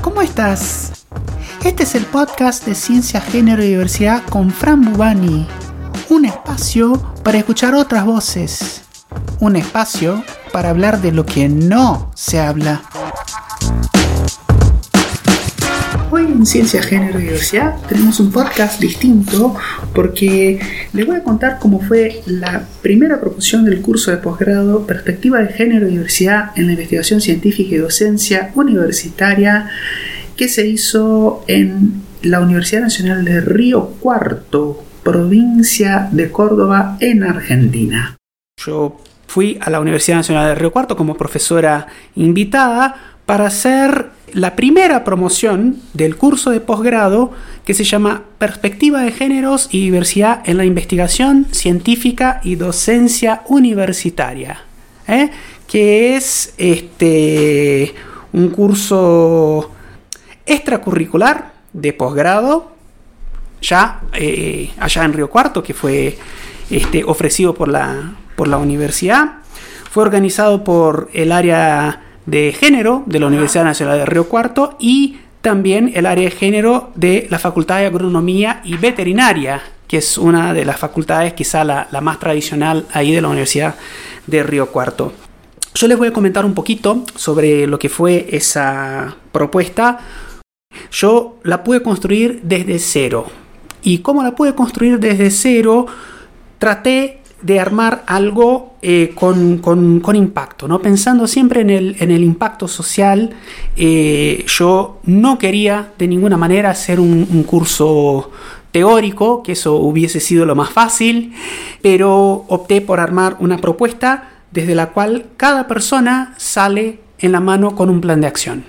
¿cómo estás? Este es el podcast de Ciencia, Género y Diversidad con Fran Bubani. Un espacio para escuchar otras voces. Un espacio para hablar de lo que no se habla. En Ciencia, Género y Diversidad tenemos un podcast distinto porque les voy a contar cómo fue la primera proposición del curso de posgrado Perspectiva de Género y Diversidad en la Investigación Científica y Docencia Universitaria que se hizo en la Universidad Nacional de Río Cuarto, provincia de Córdoba, en Argentina. Yo fui a la Universidad Nacional de Río Cuarto como profesora invitada para hacer la primera promoción del curso de posgrado que se llama Perspectiva de Géneros y Diversidad en la Investigación Científica y Docencia Universitaria, ¿eh? que es este, un curso extracurricular de posgrado, ya eh, allá en Río Cuarto, que fue este, ofrecido por la, por la universidad. Fue organizado por el área de género de la Universidad Nacional de Río Cuarto y también el área de género de la Facultad de Agronomía y Veterinaria, que es una de las facultades quizá la, más tradicional ahí de la Universidad de Río Cuarto. Yo les voy a comentar un poquito sobre lo que fue esa propuesta. Yo la pude construir desde cero. ¿Y cómo la pude construir desde cero? Traté de armar algo eh, con, impacto, ¿no? pensando siempre en el, en el impacto social. Eh, yo no quería de ninguna manera hacer un, curso teórico, que eso hubiese sido lo más fácil, pero opté por armar una propuesta desde la cual cada persona sale en la mano con un plan de acción,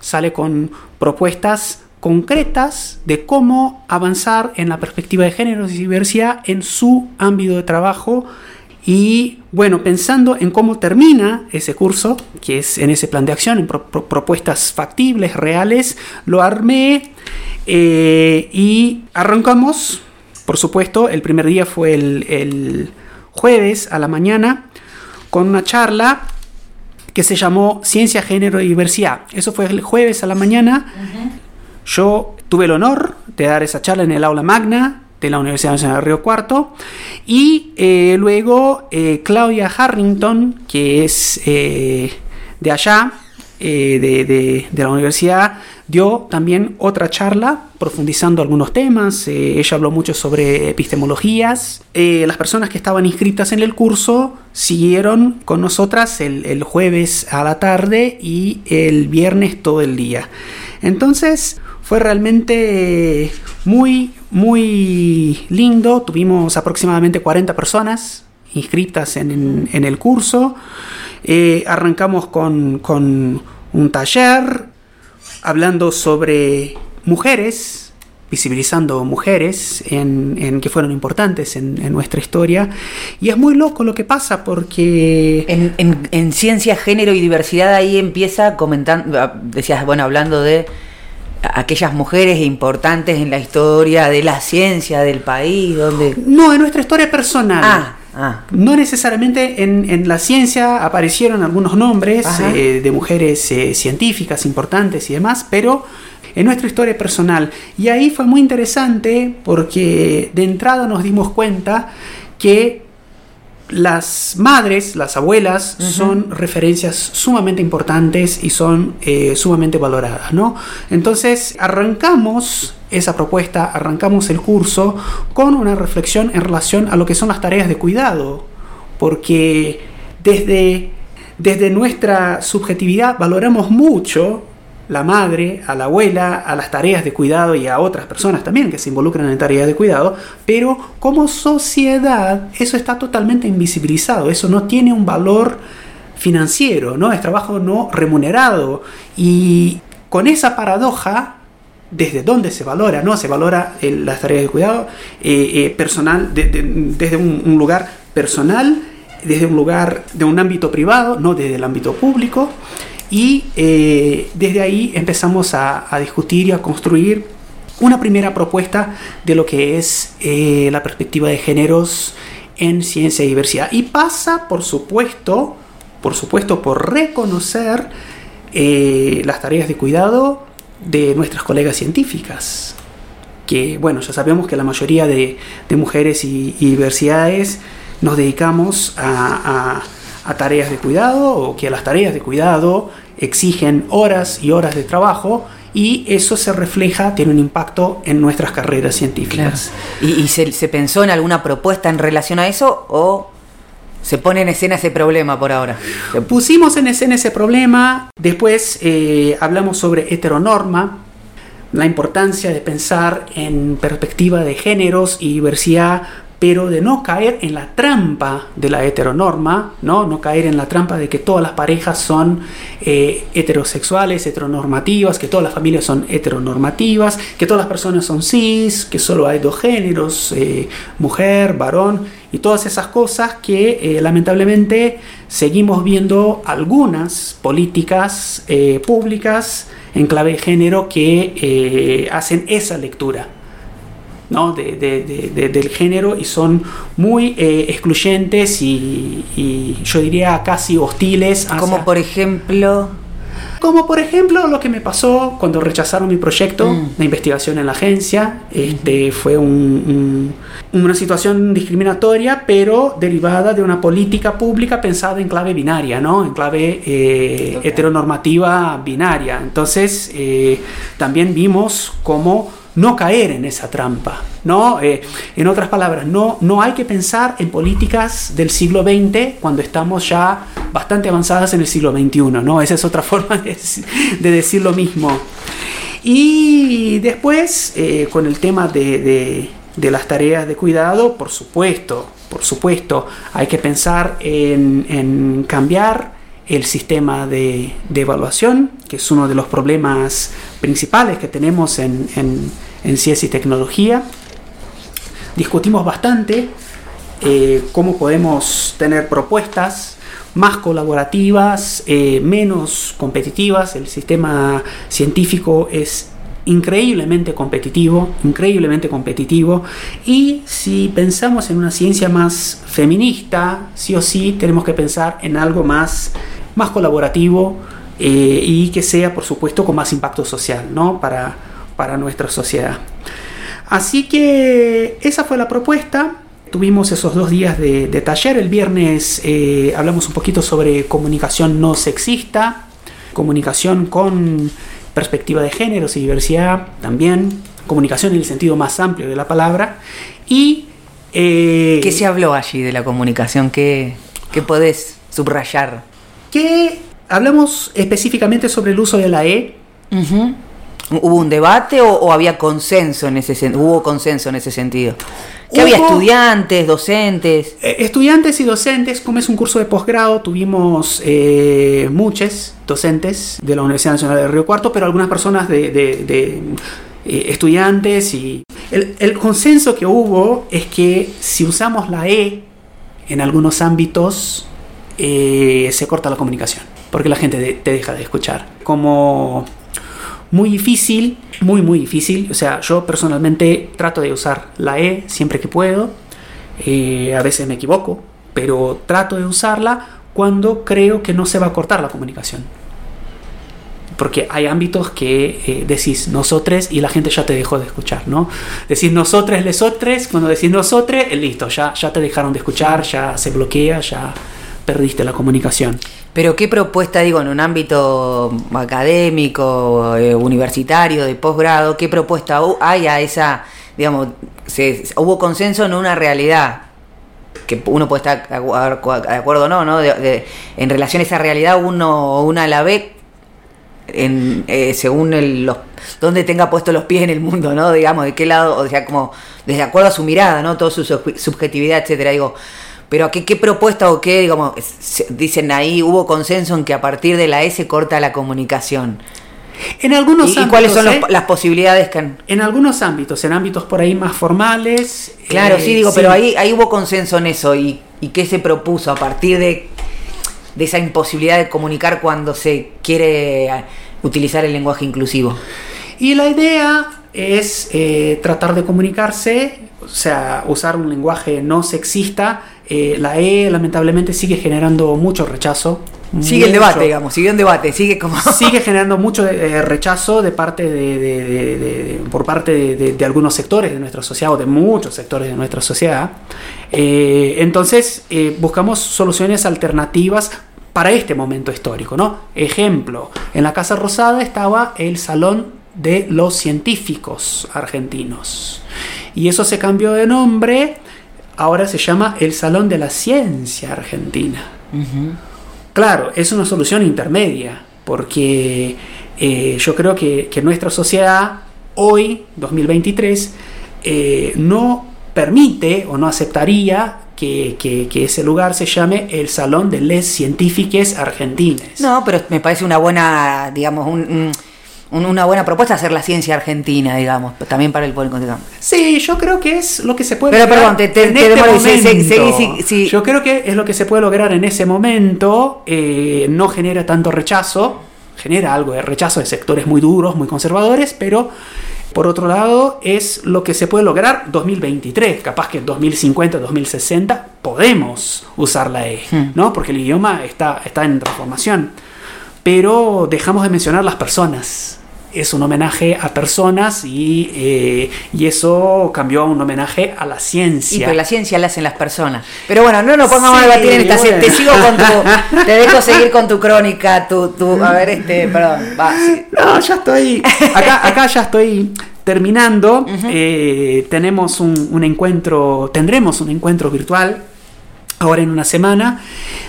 sale con propuestas concretas de cómo avanzar en la perspectiva de género y diversidad en su ámbito de trabajo y bueno, pensando en cómo termina ese curso, que es en ese plan de acción, en propuestas factibles, reales, lo armé eh, y arrancamos, por supuesto, el primer día fue el, jueves a la mañana con una charla que se llamó Ciencia, Género y Diversidad. Eso fue el jueves a la mañana. Yo tuve el honor de dar esa charla en el aula magna de la Universidad Nacional de Río Cuarto y eh, luego eh, Claudia Harrington, que es eh, de allá, de, la universidad, dio también otra charla profundizando algunos temas. ella habló mucho sobre epistemologías. las personas que estaban inscritas en el curso siguieron con nosotras el jueves a la tarde y el viernes todo el día. Entonces, fue realmente muy, muy lindo. Tuvimos aproximadamente 40 personas inscritas en, el curso. Eh, arrancamos con, un taller hablando sobre mujeres, visibilizando mujeres en, que fueron importantes en, nuestra historia. Y es muy loco lo que pasa porque... En, en ciencia, género y diversidad ahí empieza comentando, decías, bueno, hablando de aquellas mujeres importantes en la historia de la ciencia del país? Donde... No, en nuestra historia personal. Ah, ah. No necesariamente en, la ciencia aparecieron algunos nombres eh, de mujeres eh, científicas importantes y demás, pero en nuestra historia personal. Y ahí fue muy interesante porque de entrada nos dimos cuenta que las madres, las abuelas, son referencias sumamente importantes y son eh, sumamente valoradas, ¿no? Entonces, arrancamos esa propuesta, arrancamos el curso con una reflexión en relación a lo que son las tareas de cuidado, porque desde, desde nuestra subjetividad valoramos mucho la madre, a la abuela, a las tareas de cuidado y a otras personas también que se involucran en tareas de cuidado, pero como sociedad eso está totalmente invisibilizado, eso no tiene un valor financiero, ¿no? Es trabajo no remunerado y con esa paradoja desde dónde se valora, ¿no? Se valora las tareas de cuidado eh, eh, personal, desde un, lugar personal, desde un lugar de un ámbito privado, no desde el ámbito público. Y eh, desde ahí empezamos a, discutir y a construir una primera propuesta de lo que es eh, la perspectiva de géneros en ciencia y diversidad. Y pasa, por supuesto, por supuesto, por reconocer eh, las tareas de cuidado de nuestras colegas científicas, que bueno, ya sabemos que la mayoría de, mujeres y, diversidades nos dedicamos a, a, tareas de cuidado o que las tareas de cuidado exigen horas y horas de trabajo y eso se refleja, tiene un impacto en nuestras carreras científicas. ¿Y, se, pensó en alguna propuesta en relación a eso o se pone en escena ese problema por ahora? Pusimos en escena ese problema, después eh, hablamos sobre heteronorma, la importancia de pensar en perspectiva de géneros y diversidad pero de no caer en la trampa de la heteronorma, no, no caer en la trampa de que todas las parejas son eh, heterosexuales, heteronormativas, que todas las familias son heteronormativas, que todas las personas son cis, que solo hay dos géneros, eh, mujer, varón, y todas esas cosas que eh, lamentablemente seguimos viendo algunas políticas públicas en clave de género que hacen esa lectura del género y son muy eh, excluyentes y, yo diría casi hostiles. Como por ejemplo... Como por ejemplo lo que me pasó cuando rechazaron mi proyecto mm. de investigación en la agencia. Este, fue una situación discriminatoria, pero derivada de una política pública pensada en clave binaria, ¿no? en clave eh, heteronormativa binaria. Entonces, eh, también vimos cómo no caer en esa trampa. ¿no? Eh, en otras palabras, no, no hay que pensar en políticas del siglo XX cuando estamos ya bastante avanzadas en el siglo XXI. ¿no? Esa es otra forma de, decir lo mismo. Y después, eh, con el tema de, las tareas de cuidado, por supuesto, por supuesto, hay que pensar en, cambiar el sistema de, evaluación, que es uno de los problemas principales que tenemos en, en ciencia y tecnología. Discutimos bastante eh, cómo podemos tener propuestas más colaborativas, eh, menos competitivas. El sistema científico es increíblemente competitivo, increíblemente competitivo. Y si pensamos en una ciencia más feminista, sí o sí tenemos que pensar en algo más, más colaborativo eh, y que sea, por supuesto, con más impacto social ¿no? para, para nuestra sociedad. Así que esa fue la propuesta. Tuvimos esos dos días de, taller. El viernes eh, hablamos un poquito sobre comunicación no sexista, comunicación con perspectiva de géneros y diversidad también, comunicación en el sentido más amplio de la palabra. Y. Eh, ¿Qué se habló allí de la comunicación? ¿Qué, qué podés subrayar? Que hablamos específicamente sobre el uso de la E. ¿Hubo un debate o, había consenso en ese hubo consenso en ese sentido? ¿Que había estudiantes, docentes? Eh, estudiantes y docentes, como es un curso de posgrado, tuvimos eh, muchos docentes de la Universidad Nacional de Río Cuarto, pero algunas personas de, eh, estudiantes y el, consenso que hubo es que si usamos la E en algunos ámbitos se corta la comunicación porque la gente te deja de escuchar. Como muy difícil, muy, muy difícil. O sea, yo personalmente trato de usar la E siempre que puedo. Eh, a veces me equivoco, pero trato de usarla cuando creo que no se va a cortar la comunicación. Porque hay ámbitos que eh, decís nosotros y la gente ya te dejó de escuchar, ¿no? Decís nosotros, lesotres, cuando decís nosotros, eh, listo, ya, ya te dejaron de escuchar, ya se bloquea, ya perdiste la comunicación. Pero qué propuesta, digo, en un ámbito académico, eh, universitario, de posgrado, qué propuesta hay a esa, digamos, se, hubo consenso en una realidad, que uno puede estar de acuerdo o no, ¿no? en relación a esa realidad, uno una la ve en, eh, según el, los, donde tenga puesto los pies en el mundo, ¿no? Digamos, de qué lado, o sea, como desde acuerdo a su mirada, ¿no? Toda su subjetividad, etcétera. Digo, pero ¿qué, qué propuesta o qué, digamos, dicen ahí, hubo consenso en que a partir de la S corta la comunicación? En algunos ¿Y, ámbitos, cuáles son ¿eh? las posibilidades que han... En algunos ámbitos, en ámbitos por ahí más formales. Claro, sí, digo, eh, pero ahí, ahí hubo consenso en eso. ¿Y, y qué se propuso a partir de, de esa imposibilidad de comunicar cuando se quiere eh, utilizar el lenguaje inclusivo? Y la idea es tratar de comunicarse, o sea, usar un lenguaje no sexista eh, la E lamentablemente sigue generando mucho rechazo, Sigue el debate, digamos, sigue un debate, sigue como... sigue generando mucho eh, rechazo de parte de, de- de- de- por parte de, algunos sectores de nuestra sociedad o de muchos sectores de nuestra sociedad. Eh, entonces buscamos soluciones alternativas para este momento histórico, ¿no? Ejemplo, en la Casa Rosada estaba el Salón de los Científicos Argentinos y eso se cambió de nombre, ahora se llama el Salón de la Ciencia Argentina. Claro, es una solución intermedia, porque eh, yo creo que, que nuestra sociedad hoy, 2023, eh, no permite o no aceptaría que, que- que ese lugar se llame el Salón de les Científiques Argentines. No, pero me parece una buena, digamos, un- una buena propuesta hacer la ciencia argentina, digamos, también para el público. digamos. Sí, yo creo que es lo que se puede Pero, lograr perdón, te- este sí, sí, sí. Yo creo que es lo que se puede lograr en ese momento. eh, no genera tanto rechazo, genera algo de rechazo de sectores muy duros, muy conservadores, pero por otro lado es lo que se puede lograr 2023. Capaz que en 2050, 2060 podemos usar la E, Hmm. ¿no? Porque el idioma está, está en transformación. Pero dejamos de mencionar las personas. Es un homenaje a personas y, eh, y eso cambió a un homenaje a la Y ciencia. pero la ciencia la hacen las personas. Pero bueno, no nos pongamos Sí, a debatir en esta bueno. Te sigo con tu. Te dejo seguir con tu crónica, tu. tu a ver, este, perdón. Va, sí. No, ya estoy. Acá, acá ya estoy terminando. Eh, tenemos un, un encuentro, tendremos un encuentro virtual ahora en una semana,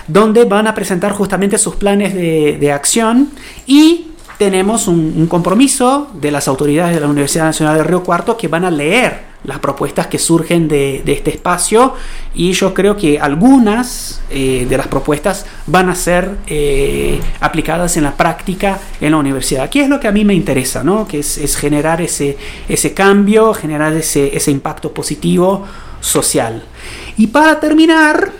donde van a presentar justamente sus planes de, de acción y tenemos un, un compromiso de las autoridades de la Universidad Nacional de Río Cuarto que van a leer las propuestas que surgen de, de este espacio y yo creo que algunas eh, de las propuestas van a ser eh, aplicadas en la práctica en la universidad. Aquí es lo que a mí me interesa, ¿no? que es, es generar ese, ese cambio, generar ese, ese impacto positivo social. Y para terminar,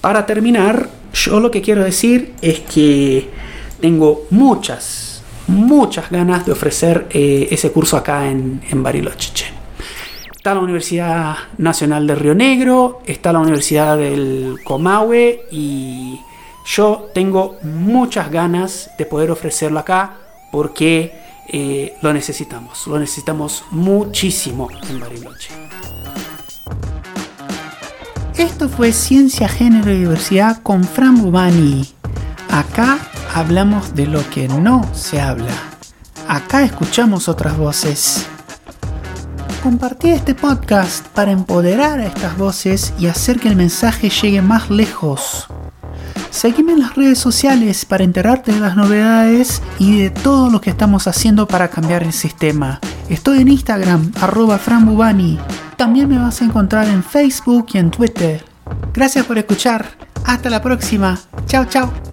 para terminar, yo lo que quiero decir es que tengo muchas, muchas ganas de ofrecer eh, ese curso acá en, en Bariloche. Está la Universidad Nacional de Río Negro, está la Universidad del Comahue y yo tengo muchas ganas de poder ofrecerlo acá porque eh, lo necesitamos, lo necesitamos muchísimo en Bariloche. Esto fue Ciencia, Género y Diversidad con Fran Bubani. Acá hablamos de lo que no se habla. Acá escuchamos otras voces. Compartí este podcast para empoderar a estas voces y hacer que el mensaje llegue más lejos. Seguime en las redes sociales para enterarte de las novedades y de todo lo que estamos haciendo para cambiar el sistema. Estoy en Instagram, arroba franbubani. También me vas a encontrar en Facebook y en Twitter. Gracias por escuchar. Hasta la próxima. Chao, chao.